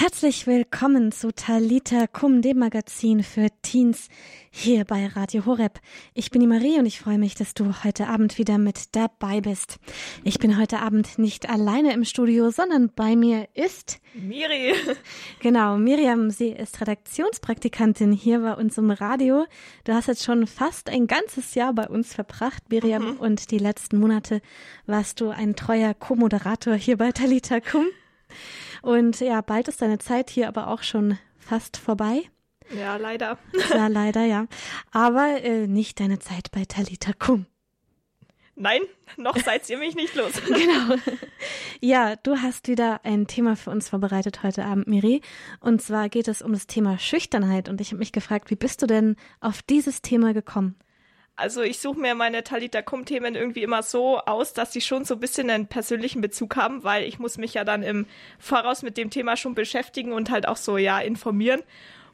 Herzlich willkommen zu Talita Kum, dem Magazin für Teens hier bei Radio Horeb. Ich bin die Marie und ich freue mich, dass du heute Abend wieder mit dabei bist. Ich bin heute Abend nicht alleine im Studio, sondern bei mir ist Miri. Genau, Miriam, sie ist Redaktionspraktikantin hier bei uns im Radio. Du hast jetzt schon fast ein ganzes Jahr bei uns verbracht, Miriam, mhm. und die letzten Monate warst du ein treuer Co-Moderator hier bei Talita Kum. Und ja, bald ist deine Zeit hier aber auch schon fast vorbei. Ja, leider. Ja, leider, ja. Aber äh, nicht deine Zeit bei Talita Kum. Nein, noch seid ihr mich nicht los. genau. Ja, du hast wieder ein Thema für uns vorbereitet heute Abend, Miri. Und zwar geht es um das Thema Schüchternheit. Und ich habe mich gefragt, wie bist du denn auf dieses Thema gekommen? Also ich suche mir meine Talita Kum Themen irgendwie immer so aus, dass sie schon so ein bisschen einen persönlichen Bezug haben, weil ich muss mich ja dann im Voraus mit dem Thema schon beschäftigen und halt auch so ja informieren.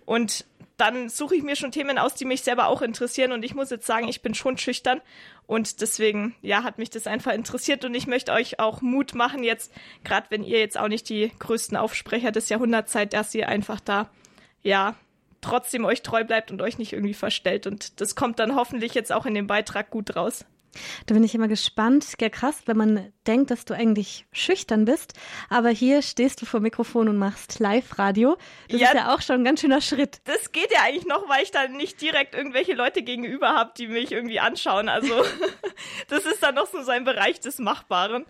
Und dann suche ich mir schon Themen aus, die mich selber auch interessieren. Und ich muss jetzt sagen, ich bin schon schüchtern. Und deswegen, ja, hat mich das einfach interessiert. Und ich möchte euch auch Mut machen, jetzt, gerade wenn ihr jetzt auch nicht die größten Aufsprecher des Jahrhunderts seid, dass ihr einfach da, ja, trotzdem euch treu bleibt und euch nicht irgendwie verstellt. Und das kommt dann hoffentlich jetzt auch in dem Beitrag gut raus. Da bin ich immer gespannt. Ja, krass, wenn man denkt, dass du eigentlich schüchtern bist. Aber hier stehst du vor Mikrofon und machst Live-Radio. Das ja, ist ja auch schon ein ganz schöner Schritt. Das geht ja eigentlich noch, weil ich dann nicht direkt irgendwelche Leute gegenüber habe, die mich irgendwie anschauen. Also, das ist dann noch so sein Bereich des Machbaren.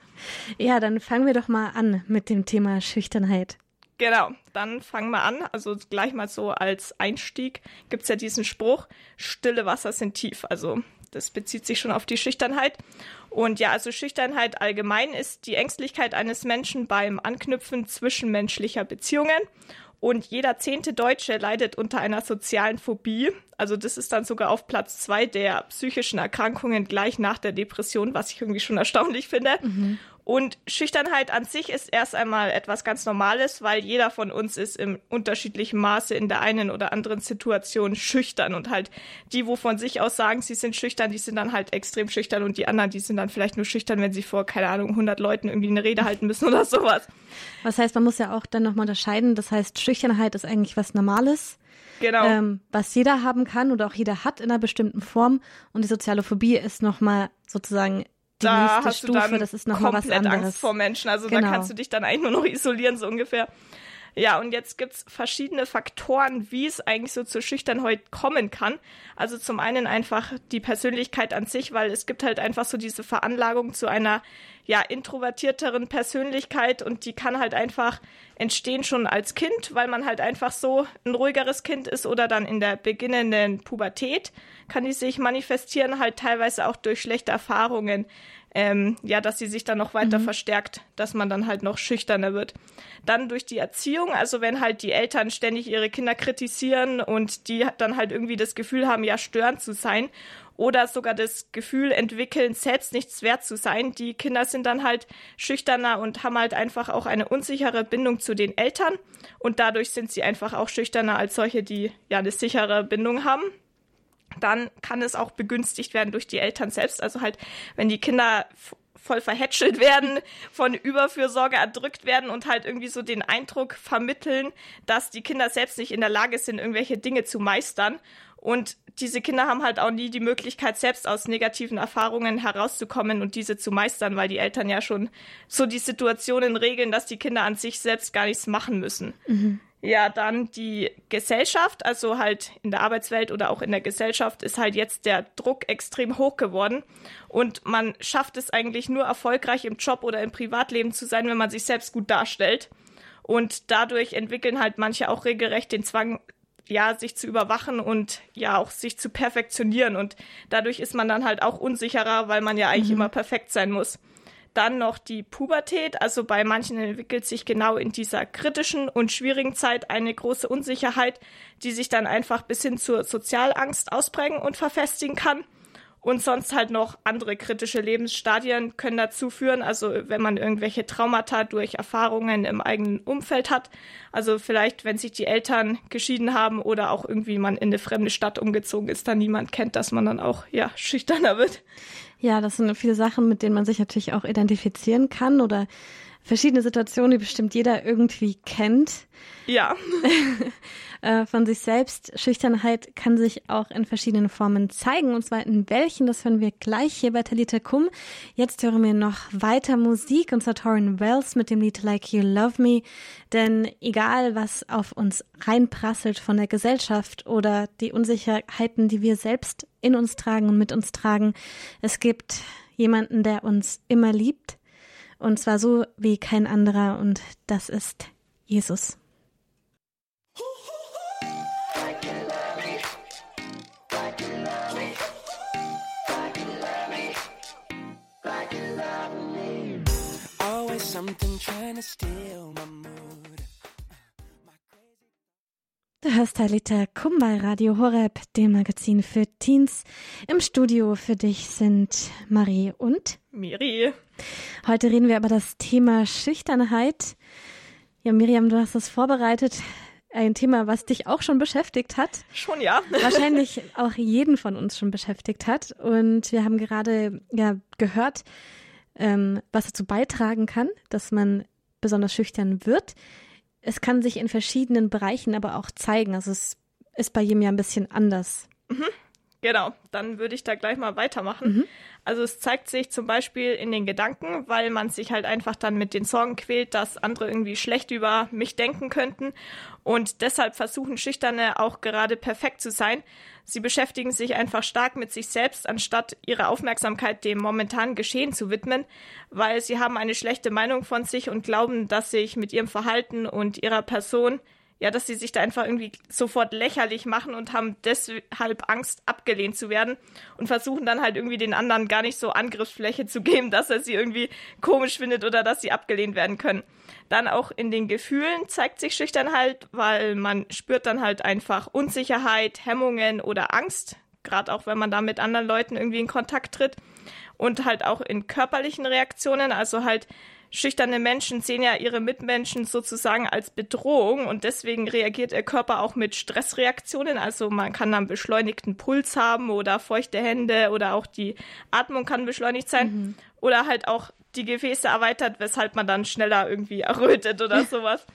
Ja, dann fangen wir doch mal an mit dem Thema Schüchternheit. Genau, dann fangen wir an. Also gleich mal so als Einstieg gibt's ja diesen Spruch, stille Wasser sind tief. Also das bezieht sich schon auf die Schüchternheit. Und ja, also Schüchternheit allgemein ist die Ängstlichkeit eines Menschen beim Anknüpfen zwischenmenschlicher Beziehungen. Und jeder zehnte Deutsche leidet unter einer sozialen Phobie. Also das ist dann sogar auf Platz zwei der psychischen Erkrankungen gleich nach der Depression, was ich irgendwie schon erstaunlich finde. Mhm. Und Schüchternheit an sich ist erst einmal etwas ganz Normales, weil jeder von uns ist im unterschiedlichen Maße in der einen oder anderen Situation schüchtern und halt die, wo von sich aus sagen, sie sind schüchtern, die sind dann halt extrem schüchtern und die anderen, die sind dann vielleicht nur schüchtern, wenn sie vor, keine Ahnung, 100 Leuten irgendwie eine Rede halten müssen oder sowas. Was heißt, man muss ja auch dann nochmal unterscheiden, das heißt, Schüchternheit ist eigentlich was Normales. Genau. Ähm, was jeder haben kann oder auch jeder hat in einer bestimmten Form. Und die soziale Phobie ist nochmal sozusagen die da nächste hast Stufe, du dann das ist noch komplett was anderes. Angst vor Menschen. Also genau. da kannst du dich dann eigentlich nur noch isolieren, so ungefähr. Ja, und jetzt gibt's verschiedene Faktoren, wie es eigentlich so zur Schüchternheit kommen kann. Also zum einen einfach die Persönlichkeit an sich, weil es gibt halt einfach so diese Veranlagung zu einer ja introvertierteren Persönlichkeit und die kann halt einfach entstehen schon als Kind, weil man halt einfach so ein ruhigeres Kind ist oder dann in der beginnenden Pubertät kann die sich manifestieren, halt teilweise auch durch schlechte Erfahrungen ähm, ja, dass sie sich dann noch weiter mhm. verstärkt, dass man dann halt noch schüchterner wird. Dann durch die Erziehung, also wenn halt die Eltern ständig ihre Kinder kritisieren und die dann halt irgendwie das Gefühl haben, ja, störend zu sein oder sogar das Gefühl entwickeln, selbst nichts wert zu sein. Die Kinder sind dann halt schüchterner und haben halt einfach auch eine unsichere Bindung zu den Eltern und dadurch sind sie einfach auch schüchterner als solche, die ja eine sichere Bindung haben dann kann es auch begünstigt werden durch die Eltern selbst. Also halt, wenn die Kinder voll verhätschelt werden, von Überfürsorge erdrückt werden und halt irgendwie so den Eindruck vermitteln, dass die Kinder selbst nicht in der Lage sind, irgendwelche Dinge zu meistern. Und diese Kinder haben halt auch nie die Möglichkeit, selbst aus negativen Erfahrungen herauszukommen und diese zu meistern, weil die Eltern ja schon so die Situationen regeln, dass die Kinder an sich selbst gar nichts machen müssen. Mhm. Ja, dann die Gesellschaft, also halt in der Arbeitswelt oder auch in der Gesellschaft ist halt jetzt der Druck extrem hoch geworden und man schafft es eigentlich nur erfolgreich im Job oder im Privatleben zu sein, wenn man sich selbst gut darstellt. Und dadurch entwickeln halt manche auch regelrecht den Zwang, ja, sich zu überwachen und ja auch sich zu perfektionieren. Und dadurch ist man dann halt auch unsicherer, weil man ja eigentlich mhm. immer perfekt sein muss. Dann noch die Pubertät. Also bei manchen entwickelt sich genau in dieser kritischen und schwierigen Zeit eine große Unsicherheit, die sich dann einfach bis hin zur Sozialangst ausprägen und verfestigen kann. Und sonst halt noch andere kritische Lebensstadien können dazu führen. Also wenn man irgendwelche Traumata durch Erfahrungen im eigenen Umfeld hat. Also vielleicht, wenn sich die Eltern geschieden haben oder auch irgendwie man in eine fremde Stadt umgezogen ist, da niemand kennt, dass man dann auch, ja, schüchterner wird. Ja, das sind viele Sachen, mit denen man sich natürlich auch identifizieren kann oder verschiedene Situationen, die bestimmt jeder irgendwie kennt. Ja. Äh, von sich selbst. Schüchternheit kann sich auch in verschiedenen Formen zeigen. Und zwar in welchen, das hören wir gleich hier bei Talita Kum. Jetzt hören wir noch weiter Musik und zwar Torrin Wells mit dem Lied Like You Love Me. Denn egal, was auf uns reinprasselt von der Gesellschaft oder die Unsicherheiten, die wir selbst in uns tragen und mit uns tragen, es gibt jemanden, der uns immer liebt. Und zwar so wie kein anderer. Und das ist Jesus. Du hörst Talita Kum bei Radio Horeb, dem Magazin für Teens. Im Studio für dich sind Marie und Miri. Heute reden wir über das Thema Schüchternheit. Ja, Miriam, du hast das vorbereitet. Ein Thema, was dich auch schon beschäftigt hat. Schon, ja. Wahrscheinlich auch jeden von uns schon beschäftigt hat. Und wir haben gerade ja gehört, ähm, was dazu beitragen kann, dass man besonders schüchtern wird. Es kann sich in verschiedenen Bereichen aber auch zeigen. Also es ist bei jedem ja ein bisschen anders. Mhm. Genau, dann würde ich da gleich mal weitermachen. Mhm. Also es zeigt sich zum Beispiel in den Gedanken, weil man sich halt einfach dann mit den Sorgen quält, dass andere irgendwie schlecht über mich denken könnten. Und deshalb versuchen Schüchterne auch gerade perfekt zu sein. Sie beschäftigen sich einfach stark mit sich selbst, anstatt ihre Aufmerksamkeit dem momentanen Geschehen zu widmen, weil sie haben eine schlechte Meinung von sich und glauben, dass sich mit ihrem Verhalten und ihrer Person ja, dass sie sich da einfach irgendwie sofort lächerlich machen und haben deshalb Angst, abgelehnt zu werden und versuchen dann halt irgendwie den anderen gar nicht so Angriffsfläche zu geben, dass er sie irgendwie komisch findet oder dass sie abgelehnt werden können. Dann auch in den Gefühlen zeigt sich Schüchternheit, weil man spürt dann halt einfach Unsicherheit, Hemmungen oder Angst, gerade auch wenn man da mit anderen Leuten irgendwie in Kontakt tritt und halt auch in körperlichen Reaktionen, also halt schüchterne Menschen sehen ja ihre Mitmenschen sozusagen als Bedrohung und deswegen reagiert ihr Körper auch mit Stressreaktionen. Also man kann dann beschleunigten Puls haben oder feuchte Hände oder auch die Atmung kann beschleunigt sein mhm. oder halt auch die Gefäße erweitert, weshalb man dann schneller irgendwie errötet oder sowas.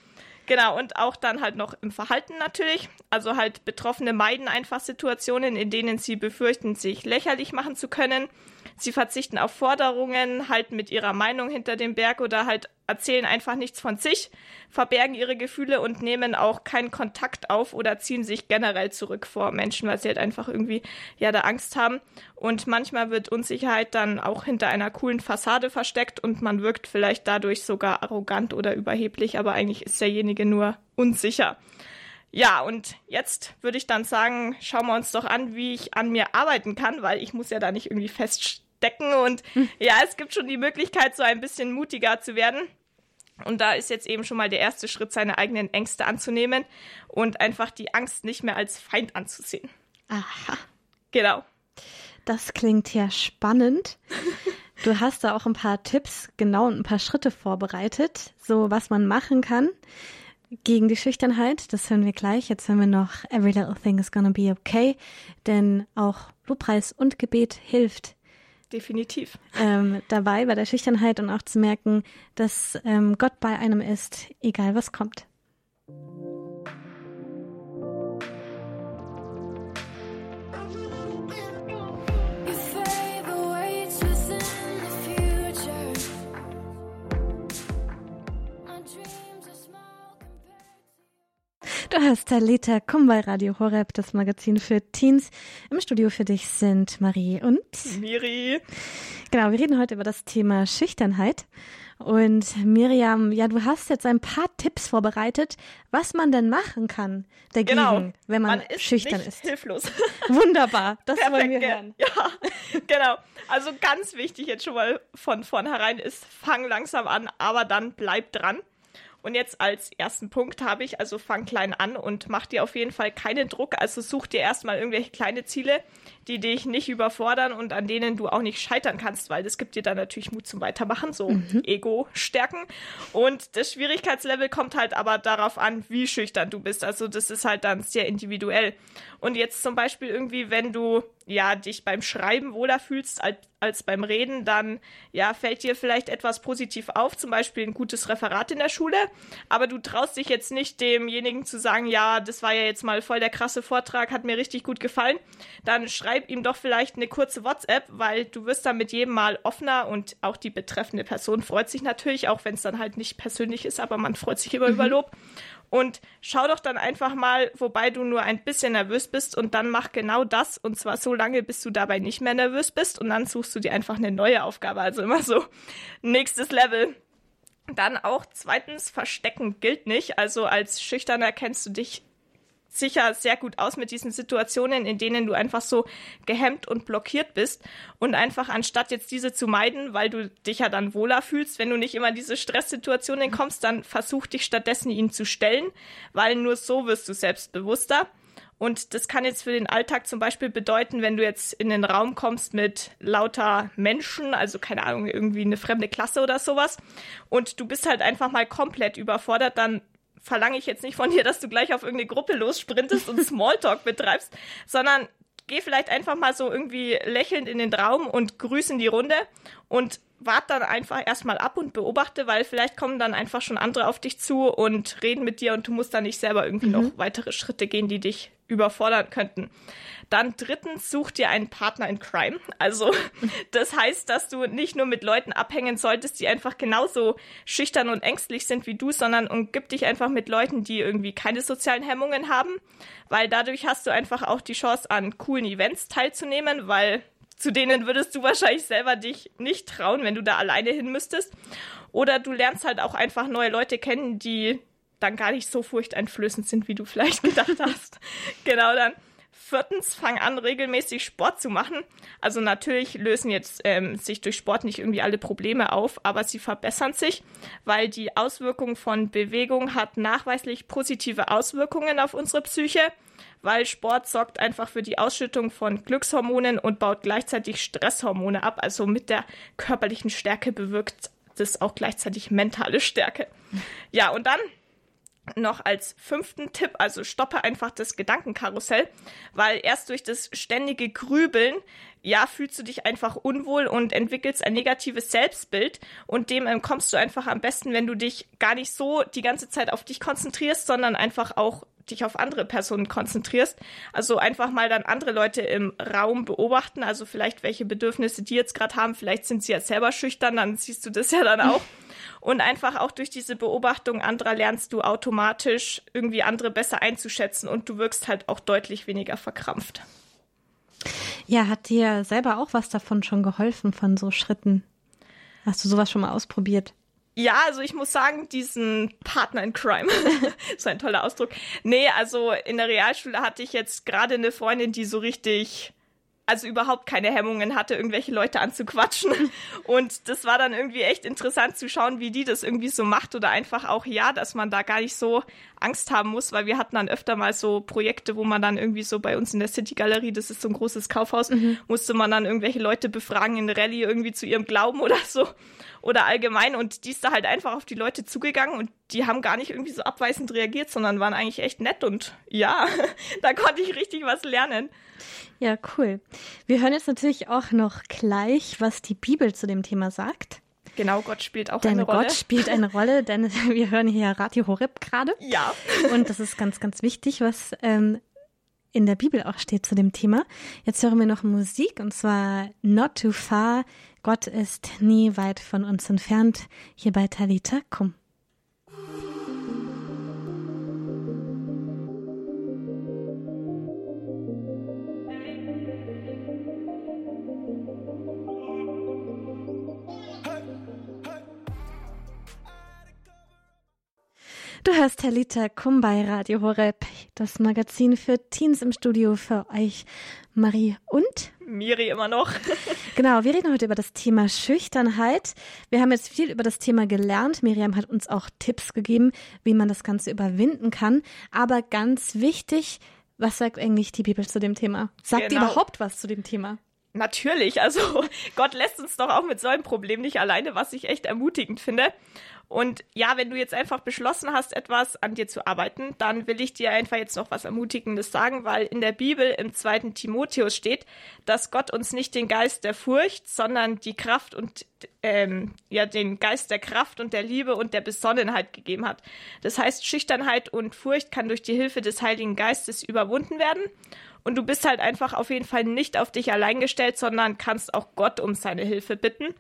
Genau, und auch dann halt noch im Verhalten natürlich. Also halt Betroffene meiden einfach Situationen, in denen sie befürchten, sich lächerlich machen zu können sie verzichten auf Forderungen, halten mit ihrer Meinung hinter dem Berg oder halt erzählen einfach nichts von sich, verbergen ihre Gefühle und nehmen auch keinen Kontakt auf oder ziehen sich generell zurück vor Menschen, weil sie halt einfach irgendwie ja da Angst haben. Und manchmal wird Unsicherheit dann auch hinter einer coolen Fassade versteckt und man wirkt vielleicht dadurch sogar arrogant oder überheblich, aber eigentlich ist derjenige nur unsicher. Ja, und jetzt würde ich dann sagen, schauen wir uns doch an, wie ich an mir arbeiten kann, weil ich muss ja da nicht irgendwie feststellen, decken. Und hm. ja, es gibt schon die Möglichkeit, so ein bisschen mutiger zu werden. Und da ist jetzt eben schon mal der erste Schritt, seine eigenen Ängste anzunehmen und einfach die Angst nicht mehr als Feind anzusehen. Aha. Genau. Das klingt ja spannend. Du hast da auch ein paar Tipps, genau und ein paar Schritte vorbereitet, so was man machen kann gegen die Schüchternheit. Das hören wir gleich. Jetzt hören wir noch Every Little Thing is Gonna Be Okay, denn auch Lobpreis und Gebet hilft, definitiv. Ähm, dabei bei der Schüchternheit und auch zu merken, dass ähm, Gott bei einem ist, egal was kommt. Du hörst Talita, komm bei Radio Horeb, das Magazin für Teens. Im Studio für dich sind Marie und Miri. Genau, wir reden heute über das Thema Schüchternheit. Und Miriam, ja, du hast jetzt ein paar Tipps vorbereitet, was man denn machen kann dagegen, genau. wenn man, man ist schüchtern ist. Hilflos. Wunderbar, das Perfekt, wollen wir hören. Ja, genau. Also ganz wichtig jetzt schon mal von vornherein ist, fang langsam an, aber dann bleib dran. Und jetzt als ersten Punkt habe ich, also fang klein an und mach dir auf jeden Fall keinen Druck. Also such dir erstmal irgendwelche kleine Ziele, die dich nicht überfordern und an denen du auch nicht scheitern kannst, weil das gibt dir dann natürlich Mut zum Weitermachen, so mhm. Ego stärken. Und das Schwierigkeitslevel kommt halt aber darauf an, wie schüchtern du bist. Also das ist halt dann sehr individuell. Und jetzt zum Beispiel irgendwie, wenn du ja, dich beim Schreiben wohler fühlst als, als beim Reden, dann ja, fällt dir vielleicht etwas positiv auf, zum Beispiel ein gutes Referat in der Schule, aber du traust dich jetzt nicht demjenigen zu sagen, ja, das war ja jetzt mal voll der krasse Vortrag, hat mir richtig gut gefallen, dann schreib ihm doch vielleicht eine kurze WhatsApp, weil du wirst dann mit jedem Mal offener und auch die betreffende Person freut sich natürlich, auch wenn es dann halt nicht persönlich ist, aber man freut sich immer mhm. über Lob. Und schau doch dann einfach mal, wobei du nur ein bisschen nervös bist und dann mach genau das und zwar so lange, bis du dabei nicht mehr nervös bist und dann suchst du dir einfach eine neue Aufgabe. Also immer so nächstes Level. Dann auch zweitens, verstecken gilt nicht. Also als Schüchterner kennst du dich sicher sehr gut aus mit diesen Situationen, in denen du einfach so gehemmt und blockiert bist und einfach anstatt jetzt diese zu meiden, weil du dich ja dann wohler fühlst, wenn du nicht immer in diese Stresssituationen kommst, dann versuch dich stattdessen ihnen zu stellen, weil nur so wirst du selbstbewusster. Und das kann jetzt für den Alltag zum Beispiel bedeuten, wenn du jetzt in den Raum kommst mit lauter Menschen, also keine Ahnung, irgendwie eine fremde Klasse oder sowas, und du bist halt einfach mal komplett überfordert, dann verlange ich jetzt nicht von dir, dass du gleich auf irgendeine Gruppe lossprintest und Smalltalk betreibst, sondern geh vielleicht einfach mal so irgendwie lächelnd in den Raum und grüßen die Runde und wart dann einfach erstmal ab und beobachte, weil vielleicht kommen dann einfach schon andere auf dich zu und reden mit dir und du musst dann nicht selber irgendwie mhm. noch weitere Schritte gehen, die dich überfordern könnten. Dann drittens, such dir einen Partner in Crime. Also das heißt, dass du nicht nur mit Leuten abhängen solltest, die einfach genauso schüchtern und ängstlich sind wie du, sondern umgib dich einfach mit Leuten, die irgendwie keine sozialen Hemmungen haben, weil dadurch hast du einfach auch die Chance an coolen Events teilzunehmen, weil zu denen würdest du wahrscheinlich selber dich nicht trauen, wenn du da alleine hin müsstest. Oder du lernst halt auch einfach neue Leute kennen, die dann gar nicht so furchteinflößend sind, wie du vielleicht gedacht hast. genau dann. Viertens, fang an, regelmäßig Sport zu machen. Also natürlich lösen jetzt ähm, sich durch Sport nicht irgendwie alle Probleme auf, aber sie verbessern sich, weil die Auswirkung von Bewegung hat nachweislich positive Auswirkungen auf unsere Psyche weil Sport sorgt einfach für die Ausschüttung von Glückshormonen und baut gleichzeitig Stresshormone ab. Also mit der körperlichen Stärke bewirkt das auch gleichzeitig mentale Stärke. Ja, und dann noch als fünften Tipp, also stoppe einfach das Gedankenkarussell, weil erst durch das ständige Grübeln, ja, fühlst du dich einfach unwohl und entwickelst ein negatives Selbstbild und dem ähm, kommst du einfach am besten, wenn du dich gar nicht so die ganze Zeit auf dich konzentrierst, sondern einfach auch dich auf andere Personen konzentrierst. Also einfach mal dann andere Leute im Raum beobachten, also vielleicht welche Bedürfnisse die jetzt gerade haben, vielleicht sind sie ja selber schüchtern, dann siehst du das ja dann auch. Und einfach auch durch diese Beobachtung anderer lernst du automatisch irgendwie andere besser einzuschätzen und du wirkst halt auch deutlich weniger verkrampft. Ja, hat dir selber auch was davon schon geholfen von so Schritten? Hast du sowas schon mal ausprobiert? Ja, also ich muss sagen, diesen Partner in Crime, so ein toller Ausdruck. Nee, also in der Realschule hatte ich jetzt gerade eine Freundin, die so richtig also überhaupt keine Hemmungen hatte, irgendwelche Leute anzuquatschen. Und das war dann irgendwie echt interessant zu schauen, wie die das irgendwie so macht oder einfach auch ja, dass man da gar nicht so Angst haben muss, weil wir hatten dann öfter mal so Projekte, wo man dann irgendwie so bei uns in der City Galerie, das ist so ein großes Kaufhaus, mhm. musste man dann irgendwelche Leute befragen in Rallye irgendwie zu ihrem Glauben oder so oder allgemein und die ist da halt einfach auf die Leute zugegangen und die haben gar nicht irgendwie so abweisend reagiert, sondern waren eigentlich echt nett und ja, da konnte ich richtig was lernen. Ja, cool. Wir hören jetzt natürlich auch noch gleich, was die Bibel zu dem Thema sagt. Genau, Gott spielt auch denn eine Rolle. Gott spielt eine Rolle, denn wir hören hier Radio Horeb gerade. Ja. Und das ist ganz, ganz wichtig, was ähm, in der Bibel auch steht zu dem Thema. Jetzt hören wir noch Musik und zwar Not Too Far. Gott ist nie weit von uns entfernt. Hier bei Talita Kum. Du hörst Talita Kum bei Radio Horeb, das Magazin für Teens im Studio für euch, Marie und Miri immer noch. genau, wir reden heute über das Thema Schüchternheit. Wir haben jetzt viel über das Thema gelernt. Miriam hat uns auch Tipps gegeben, wie man das Ganze überwinden kann. Aber ganz wichtig, was sagt eigentlich die Bibel zu dem Thema? Sagt genau. die überhaupt was zu dem Thema? Natürlich, also Gott lässt uns doch auch mit so einem Problem nicht alleine, was ich echt ermutigend finde. Und ja, wenn du jetzt einfach beschlossen hast, etwas an dir zu arbeiten, dann will ich dir einfach jetzt noch was Ermutigendes sagen, weil in der Bibel im zweiten Timotheus steht, dass Gott uns nicht den Geist der Furcht, sondern die Kraft und ähm, ja den Geist der Kraft und der Liebe und der Besonnenheit gegeben hat. Das heißt, Schüchternheit und Furcht kann durch die Hilfe des Heiligen Geistes überwunden werden. Und du bist halt einfach auf jeden Fall nicht auf dich allein gestellt, sondern kannst auch Gott um seine Hilfe bitten.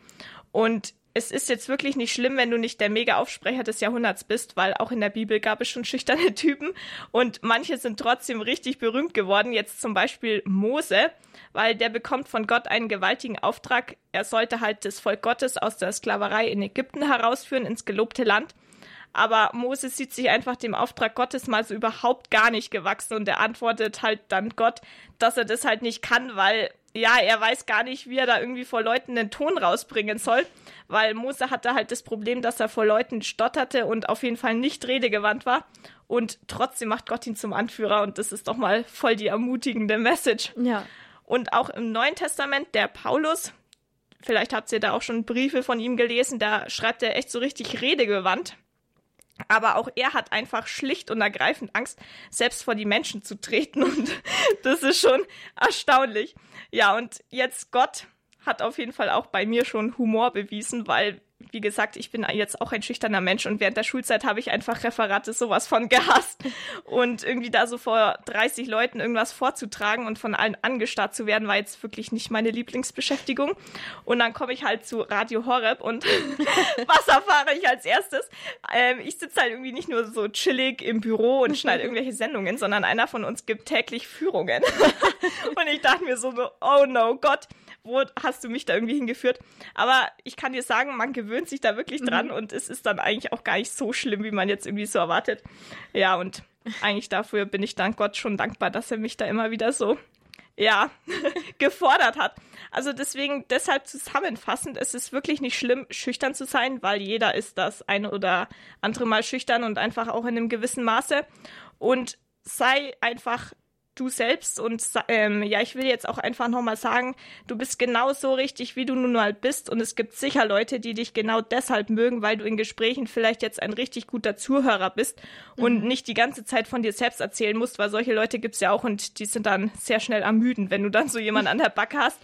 Und es ist jetzt wirklich nicht schlimm, wenn du nicht der Mega-Aufsprecher des Jahrhunderts bist, weil auch in der Bibel gab es schon schüchterne Typen und manche sind trotzdem richtig berühmt geworden. Jetzt zum Beispiel Mose, weil der bekommt von Gott einen gewaltigen Auftrag. Er sollte halt das Volk Gottes aus der Sklaverei in Ägypten herausführen ins gelobte Land. Aber Moses sieht sich einfach dem Auftrag Gottes mal so überhaupt gar nicht gewachsen und er antwortet halt dann Gott, dass er das halt nicht kann, weil ja, er weiß gar nicht, wie er da irgendwie vor Leuten den Ton rausbringen soll, weil Mose hatte halt das Problem, dass er vor Leuten stotterte und auf jeden Fall nicht redegewandt war. Und trotzdem macht Gott ihn zum Anführer und das ist doch mal voll die ermutigende Message. Ja. Und auch im Neuen Testament, der Paulus, vielleicht habt ihr da auch schon Briefe von ihm gelesen, da schreibt er echt so richtig redegewandt. Aber auch er hat einfach schlicht und ergreifend Angst, selbst vor die Menschen zu treten. Und das ist schon erstaunlich. Ja, und jetzt Gott hat auf jeden Fall auch bei mir schon Humor bewiesen, weil wie gesagt, ich bin jetzt auch ein schüchterner Mensch und während der Schulzeit habe ich einfach Referate sowas von gehasst. Und irgendwie da so vor 30 Leuten irgendwas vorzutragen und von allen angestarrt zu werden, war jetzt wirklich nicht meine Lieblingsbeschäftigung. Und dann komme ich halt zu Radio Horeb und was erfahre ich als erstes? Ähm, ich sitze halt irgendwie nicht nur so chillig im Büro und schneide irgendwelche Sendungen, sondern einer von uns gibt täglich Führungen. und ich dachte mir so, oh no, Gott, wo hast du mich da irgendwie hingeführt? Aber ich kann dir sagen, man gewöhnt sich da wirklich dran mhm. und es ist dann eigentlich auch gar nicht so schlimm, wie man jetzt irgendwie so erwartet. Ja, und eigentlich dafür bin ich dann Gott schon dankbar, dass er mich da immer wieder so ja, gefordert hat. Also deswegen, deshalb zusammenfassend, es ist wirklich nicht schlimm, schüchtern zu sein, weil jeder ist das eine oder andere Mal schüchtern und einfach auch in einem gewissen Maße. Und sei einfach du selbst und ähm, ja, ich will jetzt auch einfach nochmal sagen, du bist genau so richtig, wie du nun mal bist und es gibt sicher Leute, die dich genau deshalb mögen, weil du in Gesprächen vielleicht jetzt ein richtig guter Zuhörer bist mhm. und nicht die ganze Zeit von dir selbst erzählen musst, weil solche Leute gibt's ja auch und die sind dann sehr schnell ermüden, wenn du dann so jemanden an der Backe hast.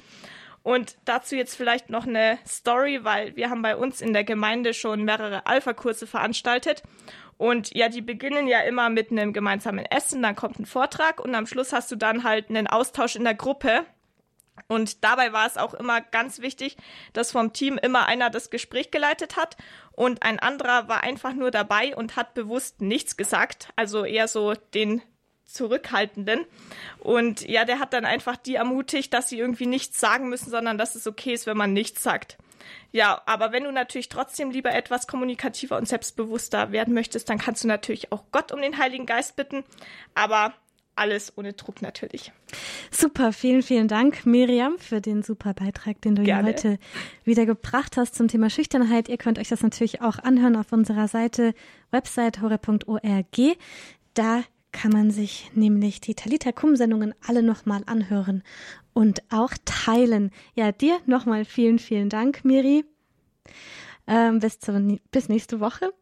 Und dazu jetzt vielleicht noch eine Story, weil wir haben bei uns in der Gemeinde schon mehrere Alpha-Kurse veranstaltet. Und ja, die beginnen ja immer mit einem gemeinsamen Essen, dann kommt ein Vortrag und am Schluss hast du dann halt einen Austausch in der Gruppe. Und dabei war es auch immer ganz wichtig, dass vom Team immer einer das Gespräch geleitet hat und ein anderer war einfach nur dabei und hat bewusst nichts gesagt, also eher so den Zurückhaltenden. Und ja, der hat dann einfach die ermutigt, dass sie irgendwie nichts sagen müssen, sondern dass es okay ist, wenn man nichts sagt. Ja, aber wenn du natürlich trotzdem lieber etwas kommunikativer und selbstbewusster werden möchtest, dann kannst du natürlich auch Gott um den Heiligen Geist bitten. Aber alles ohne Druck natürlich. Super, vielen, vielen Dank, Miriam, für den super Beitrag, den du hier heute wieder gebracht hast zum Thema Schüchternheit. Ihr könnt euch das natürlich auch anhören auf unserer Seite website hore.org. Da kann man sich nämlich die Talita Kum Sendungen alle nochmal anhören und auch teilen. Ja, dir nochmal vielen, vielen Dank, Miri. Ähm, bis, zur, bis nächste Woche.